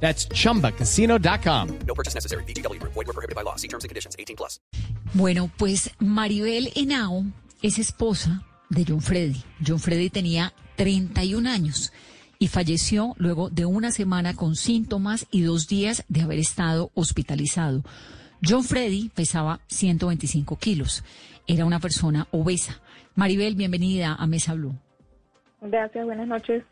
That's chumbacasino.com. No purchase necessary. BGW. Void were prohibited by law. See terms and conditions. 18 plus. Bueno, pues Maribel Henao es esposa de John Freddy. John Freddy tenía 31 años y falleció luego de una semana con síntomas y dos días de haber estado hospitalizado. John Freddy pesaba 125 kilos. Era una persona obesa. Maribel, bienvenida a Mesa Blue. Gracias, buenas noches.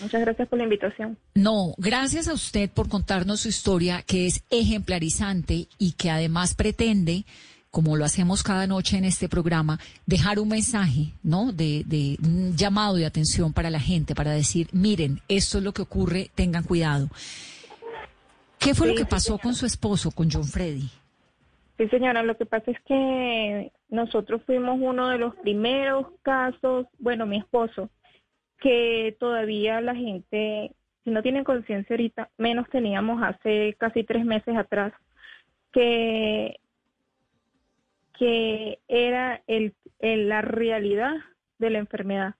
Muchas gracias por la invitación. No, gracias a usted por contarnos su historia, que es ejemplarizante y que además pretende, como lo hacemos cada noche en este programa, dejar un mensaje, ¿no? De, de un llamado de atención para la gente, para decir, miren, esto es lo que ocurre, tengan cuidado. ¿Qué fue lo que sí, pasó con su esposo, con John Freddy? Sí, señora, lo que pasa es que nosotros fuimos uno de los primeros casos, bueno, mi esposo, que todavía la gente, si no tienen conciencia ahorita, menos teníamos hace casi tres meses atrás, que, que era el, la realidad de la enfermedad.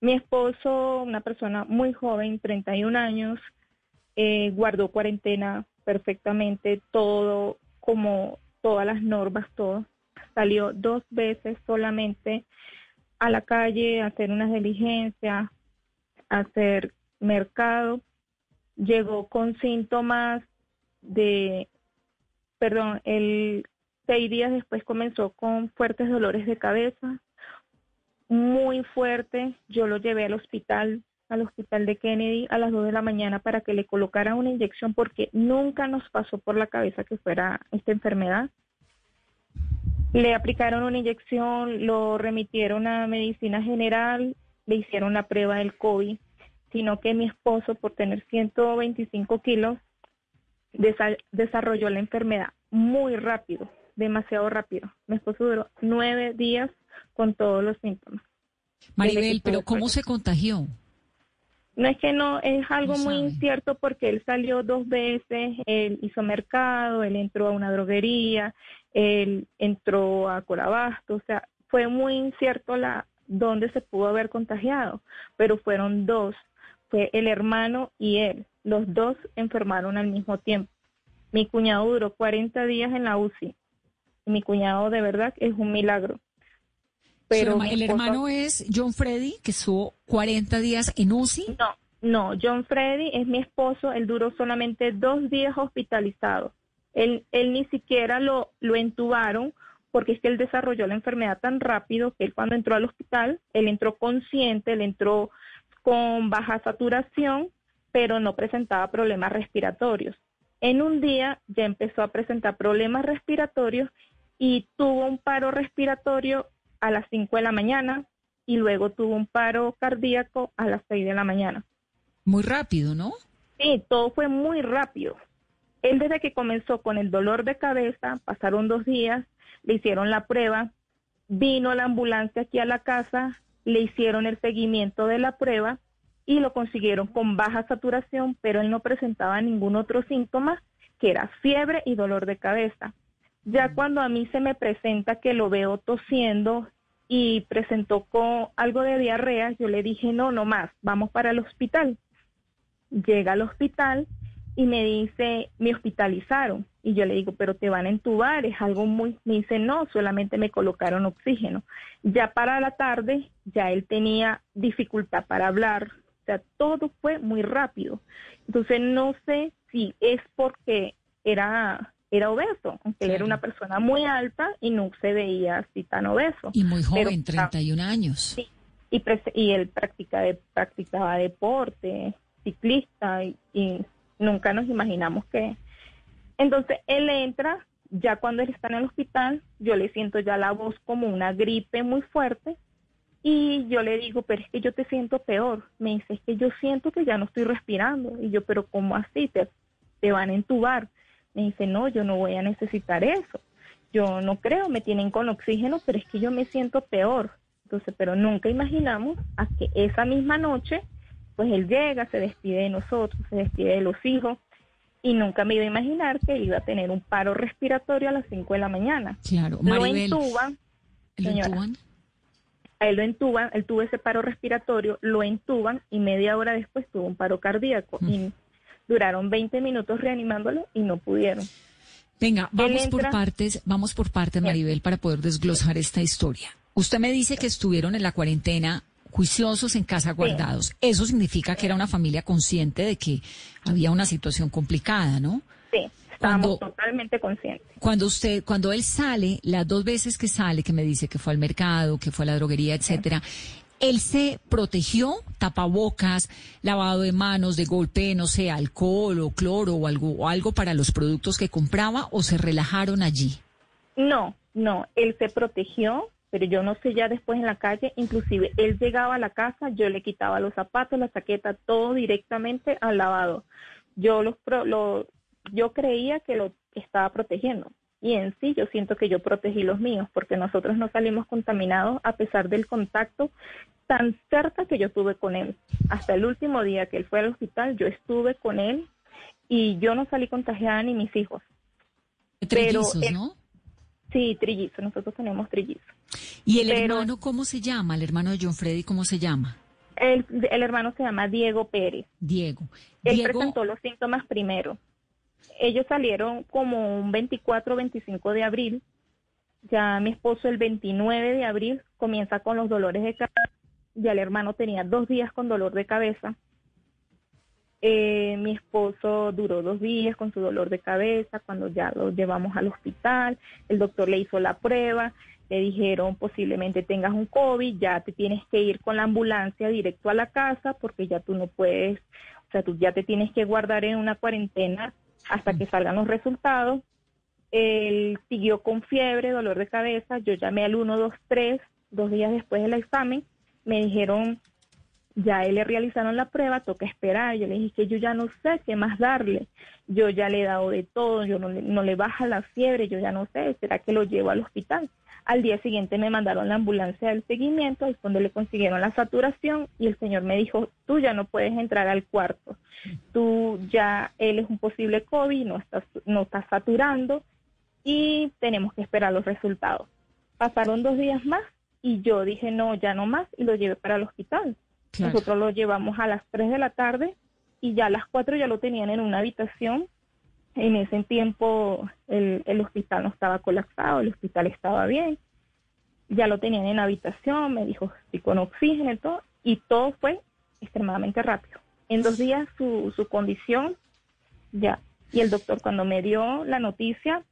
Mi esposo, una persona muy joven, 31 años, eh, guardó cuarentena perfectamente, todo como todas las normas, todo. Salió dos veces solamente a la calle hacer unas diligencias, hacer mercado. Llegó con síntomas de, perdón, el seis días después comenzó con fuertes dolores de cabeza, muy fuerte. Yo lo llevé al hospital, al hospital de Kennedy a las 2 de la mañana para que le colocaran una inyección porque nunca nos pasó por la cabeza que fuera esta enfermedad. Le aplicaron una inyección, lo remitieron a medicina general, le hicieron la prueba del COVID, sino que mi esposo, por tener 125 kilos, desa- desarrolló la enfermedad muy rápido, demasiado rápido. Mi esposo duró nueve días con todos los síntomas. Maribel, pero ¿cómo se contagió? No es que no, es algo No muy incierto porque él salió dos veces, él hizo mercado, él entró a una droguería, él entró a Corabasto, o sea, fue muy incierto la dónde se pudo haber contagiado, pero fueron dos, fue el hermano y él, los dos enfermaron al mismo tiempo. Mi cuñado duró 40 días en la UCI, y mi cuñado de verdad es un milagro. Pero el hermano es John Freddy, que estuvo 40 días en UCI. No, no, John Freddy es mi esposo, él duró solamente dos días hospitalizado. Él, él ni siquiera lo, lo entubaron porque es que él desarrolló la enfermedad tan rápido que él cuando entró al hospital, él entró consciente, él entró con baja saturación, pero no presentaba problemas respiratorios. En un día ya empezó a presentar problemas respiratorios y tuvo un paro respiratorio a las 5 de la mañana y luego tuvo un paro cardíaco a las 6 de la mañana. Muy rápido, ¿no? Sí, todo fue muy rápido. Él desde que comenzó con el dolor de cabeza, pasaron dos días, le hicieron la prueba, vino la ambulancia aquí a la casa, le hicieron el seguimiento de la prueba y lo consiguieron con baja saturación, pero él no presentaba ningún otro síntoma, que era fiebre y dolor de cabeza. Ya cuando a mí se me presenta que lo veo tosiendo y presentó con algo de diarrea, yo le dije, no, no más, vamos para el hospital llega al hospital y me dice, me hospitalizaron. Y yo le digo, pero te van a entubar, es algo muy... Me dice, no, solamente me colocaron oxígeno. Ya para la tarde, ya él tenía dificultad para hablar. O sea, todo fue muy rápido. Entonces, no sé si es porque era, era obeso, aunque él era una persona muy alta y no se veía así tan obeso. Y muy Pero- joven, 31 años. Sí, y, y él practica de- practicaba deporte, ciclista, y, y nunca nos imaginamos que... Entonces, él entra, ya cuando él está en el hospital, yo le siento ya la voz como una gripe muy fuerte, y yo le digo, pero es que yo te siento peor. Me dice, es que yo siento que ya no estoy respirando. Y yo, pero ¿cómo así? Te, te van a entubar. Me dice, no, yo no voy a necesitar eso. yo no creo, me tienen con oxígeno, pero es que yo me siento peor. Entonces, pero nunca imaginamos a que esa misma noche, pues él llega, se despide de nosotros, se despide de los hijos, y nunca me iba a imaginar que iba a tener un paro respiratorio a las 5 de la mañana. Claro, Lo Maribel. entuban, ¿lo señora. intuban? a él lo entuban, él tuvo ese paro respiratorio, lo entuban y media hora después tuvo un paro cardíaco y duraron 20 minutos reanimándolo y no pudieron. Venga, vamos por partes, vamos por partes. Maribel, para poder desglosar esta historia. Usted me dice que estuvieron en la cuarentena juiciosos en casa guardados. Eso significa que era una familia consciente de que había una situación complicada, ¿no? Sí, estábamos Cuando- totalmente conscientes. Cuando usted, cuando él sale, las dos veces que sale, que me dice que fue al mercado, que fue a la droguería, etcétera, él se protegió, tapabocas, lavado de manos, de golpe, no sé, alcohol o cloro o algo, o algo para los productos que compraba, o se relajaron allí. No, no, él se protegió, pero yo no sé ya después en la calle, inclusive él llegaba a la casa, yo le quitaba los zapatos, la chaqueta, todo directamente al lavado. Yo los lo, yo creía que lo estaba protegiendo y en sí yo siento que yo protegí los míos porque nosotros no salimos contaminados a pesar del contacto tan cerca que yo tuve con él. Hasta el último día que él fue al hospital, yo estuve con él y yo no salí contagiada ni mis hijos. Pero Trellizos, él- ¿no? Sí, trillizo, nosotros tenemos trillizo. ¿Y el pero- hermano cómo se llama? El hermano de John Freddy, ¿cómo se llama? El, el hermano se llama Diego Pérez. Diego. Él Diego, presentó los síntomas primero. Ellos salieron como un 24 25 de abril. Ya mi esposo el 29 de abril comienza con los dolores de cabeza. Ya el hermano tenía dos días con dolor de cabeza. Eh, mi esposo duró dos días con su dolor de cabeza cuando ya lo llevamos al hospital. El doctor le hizo la prueba. Le dijeron posiblemente tengas un COVID, ya te tienes que ir con la ambulancia directo a la casa porque ya tú no puedes, o sea, tú ya te tienes que guardar en una cuarentena hasta que salgan los resultados. Él siguió con fiebre, dolor de cabeza. Yo llamé al 123 dos días después del examen. Me dijeron, ya le realizaron la prueba, toca esperar. Yo le dije que yo ya no sé qué más darle. Yo ya le he dado de todo, yo no, no le baja la fiebre, yo ya no sé, ¿será que lo llevo al hospital? Al día siguiente me mandaron la ambulancia del seguimiento, es donde le consiguieron la saturación y el señor me dijo, tú ya no puedes entrar al cuarto, tú ya, él es un posible COVID, no está, no está saturando y tenemos que esperar los resultados. Pasaron dos días más y yo dije, no, ya no más y lo llevé para el hospital. Claro. Nosotros lo llevamos a las 3 de la tarde y ya a las 4 ya lo tenían en una habitación. En ese tiempo el, el hospital no estaba colapsado, el hospital estaba bien. Ya lo tenían en habitación, me dijo, sí, con oxígeno y todo, y todo fue extremadamente rápido. En dos días su, su condición ya. Y el doctor cuando me dio la noticia,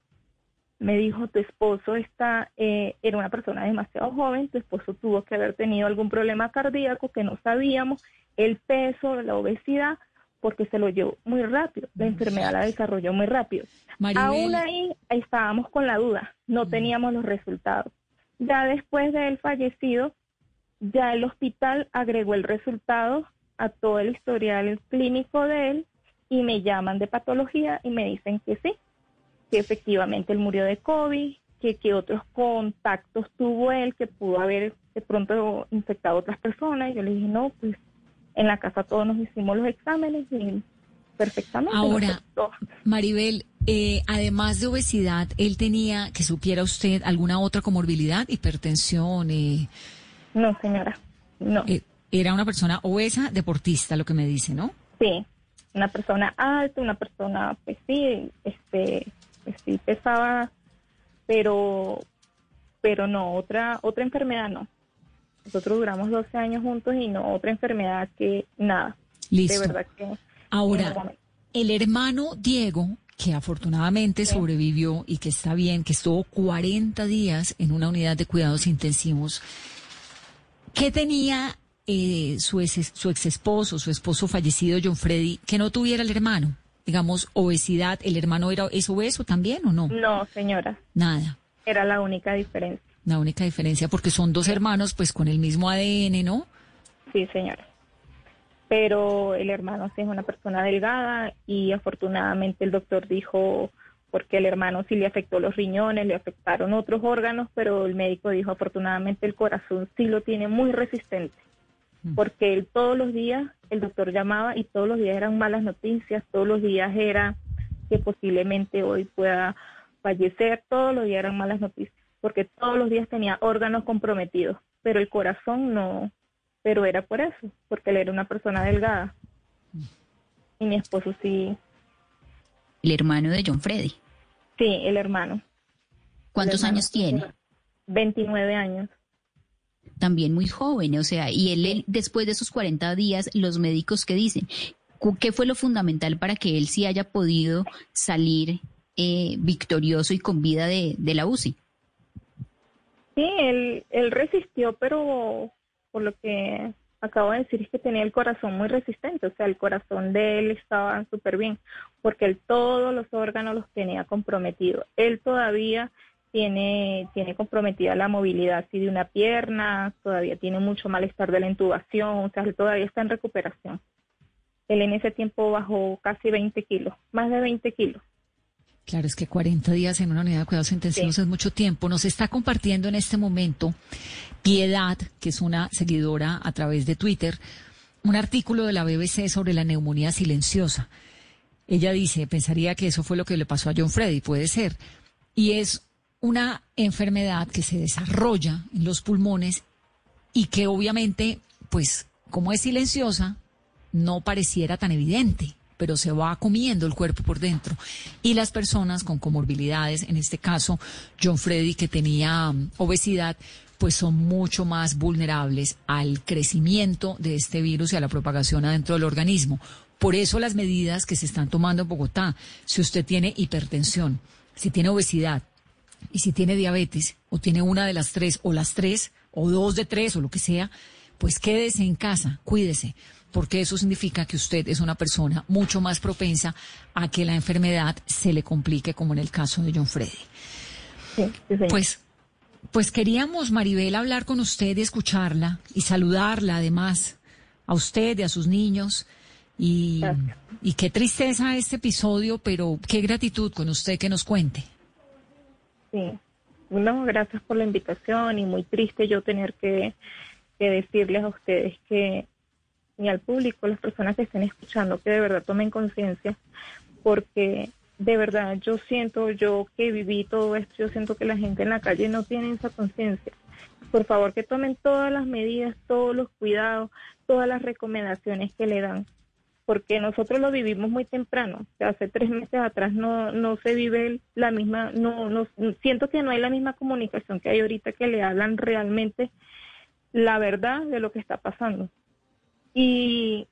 me dijo, tu esposo está, eh, era una persona demasiado joven, tu esposo tuvo que haber tenido algún problema cardíaco que no sabíamos, el peso, la obesidad, porque se lo llevó muy rápido, la enfermedad la desarrolló muy rápido. Maribel, Aún ahí estábamos con la duda, no teníamos los resultados. Ya después de él fallecido, ya el hospital agregó el resultado a todo el historial clínico de él y me llaman de patología y me dicen que sí, que efectivamente él murió de COVID, que, que otros contactos tuvo él, que pudo haber de pronto infectado a otras personas. Y yo le dije, no, pues en la casa todos nos hicimos los exámenes y perfectamente. Ahora. Maribel, eh, además de obesidad, ¿él tenía, que supiera usted, alguna otra comorbilidad, hipertensión? eh, No, señora, no. eh, era una persona obesa, deportista, lo que me dice, ¿no? Sí, una persona alta, una persona, pues sí, este, pues sí pesaba, pero, pero no, otra, otra enfermedad no. Nosotros duramos 12 años juntos y no, otra enfermedad que nada. Listo. De verdad que. Ahora, el hermano Diego, que afortunadamente sobrevivió y que está bien, que estuvo 40 días en una unidad de cuidados intensivos, ¿qué tenía eh, su, ex, su ex esposo, su esposo fallecido, John Freddy, que no tuviera el hermano? Digamos, obesidad, ¿el hermano era, es obeso también o no? No, señora, Nada. era la única diferencia. La única diferencia, porque son dos hermanos, pues con el mismo ADN, ¿no? Sí, señora. Pero el hermano sí es una persona delgada y afortunadamente el doctor dijo, porque el hermano sí le afectó los riñones, le afectaron otros órganos, pero el médico dijo afortunadamente el corazón sí lo tiene muy resistente, porque él todos los días, el doctor llamaba y todos los días eran malas noticias, todos los días era que posiblemente hoy pueda fallecer, todos los días eran malas noticias, porque todos los días tenía órganos comprometidos, pero el corazón no, pero era por eso, porque él era una persona delgada. Y mi esposo sí. El hermano de John Freddy. Sí, el hermano. ¿Cuántos años tiene? 29 años. También muy joven, o sea, y él, después de esos 40 días, los médicos que dicen, ¿qué fue lo fundamental para que él sí haya podido salir eh, victorioso y con vida de, de la UCI? Sí, él, él resistió, pero por lo que acabo de decir es que tenía el corazón muy resistente, o sea, el corazón de él estaba súper bien, porque él todos los órganos los tenía comprometidos. Él todavía tiene, tiene comprometida la movilidad así de una pierna, todavía tiene mucho malestar de la intubación, o sea, él todavía está en recuperación. Él en ese tiempo bajó casi 20 kilos, más de 20 kilos. Claro, es que 40 días en una unidad de cuidados intensivos es mucho tiempo. Nos está compartiendo en este momento Piedad, que es una seguidora a través de Twitter, un artículo de la BBC sobre la neumonía silenciosa. Ella dice, pensaría que eso fue lo que le pasó a John Freddy, puede ser. Y es una enfermedad que se desarrolla en los pulmones y que obviamente, pues, como es silenciosa, no pareciera tan evidente pero se va comiendo el cuerpo por dentro. Y las personas con comorbilidades, en este caso John Freddy, que tenía um, obesidad, pues son mucho más vulnerables al crecimiento de este virus y a la propagación adentro del organismo. Por eso las medidas que se están tomando en Bogotá, si usted tiene hipertensión, si tiene obesidad y si tiene diabetes, o tiene una de las tres, o las tres, o dos de tres, o lo que sea, pues quédese en casa, cuídese porque eso significa que usted es una persona mucho más propensa a que la enfermedad se le complique, como en el caso de John Freddy. pues, pues queríamos, Maribel, hablar con usted y escucharla y saludarla además a usted y a sus niños. Y, y qué tristeza este episodio, pero qué gratitud con usted que nos cuente. Sí, no, gracias por la invitación y muy triste yo tener que, que decirles a ustedes que y al público, las personas que estén escuchando, que de verdad tomen conciencia, porque de verdad yo siento, yo que viví todo esto, yo siento que la gente en la calle no tiene esa conciencia. Por favor, que tomen todas las medidas, todos los cuidados, todas las recomendaciones que le dan, porque nosotros lo vivimos muy temprano. hace tres meses atrás no, no se vive la misma, no, no, siento que no hay la misma comunicación que hay ahorita que le hablan realmente la verdad de lo que está pasando. Y,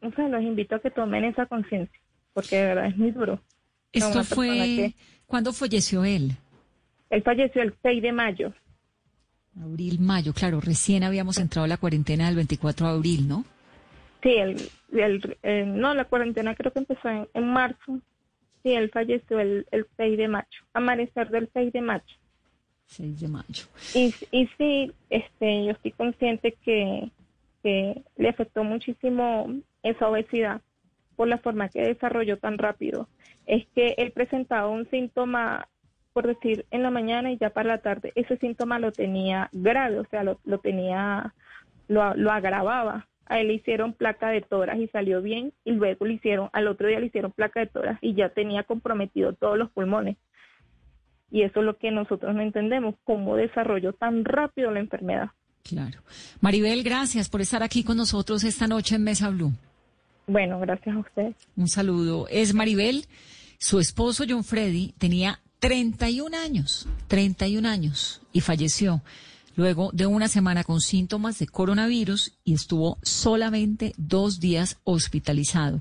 o sea, los invito a que tomen esa conciencia, porque de verdad es muy duro. Esto fue, ¿cuándo falleció él? Él falleció el 6 de mayo. Abril, mayo, claro, recién habíamos entrado a la cuarentena del 24 de abril, ¿no? Sí, el, el, no, la cuarentena creo que empezó en, marzo. Sí, él falleció el, el 6 de mayo, amanecer del 6 de mayo. 6 de mayo. Y, y sí, este, yo estoy consciente que, que le afectó muchísimo esa obesidad por la forma que desarrolló tan rápido. Es que él presentaba un síntoma, por decir, en la mañana y ya para la tarde, ese síntoma lo tenía grave, o sea, lo, tenía, lo, lo agravaba. A él le hicieron placa de toras y salió bien, y luego le hicieron, al otro día le hicieron placa de toras y ya tenía comprometido todos los pulmones. Y eso es lo que nosotros no entendemos, cómo desarrolló tan rápido la enfermedad. Claro. Maribel, gracias por estar aquí con nosotros esta noche en Mesa Blue. Bueno, gracias a usted. Un saludo. Es Maribel, su esposo John Freddy tenía 31 años, 31 años y falleció luego de una semana con síntomas de coronavirus y estuvo solamente dos días hospitalizado.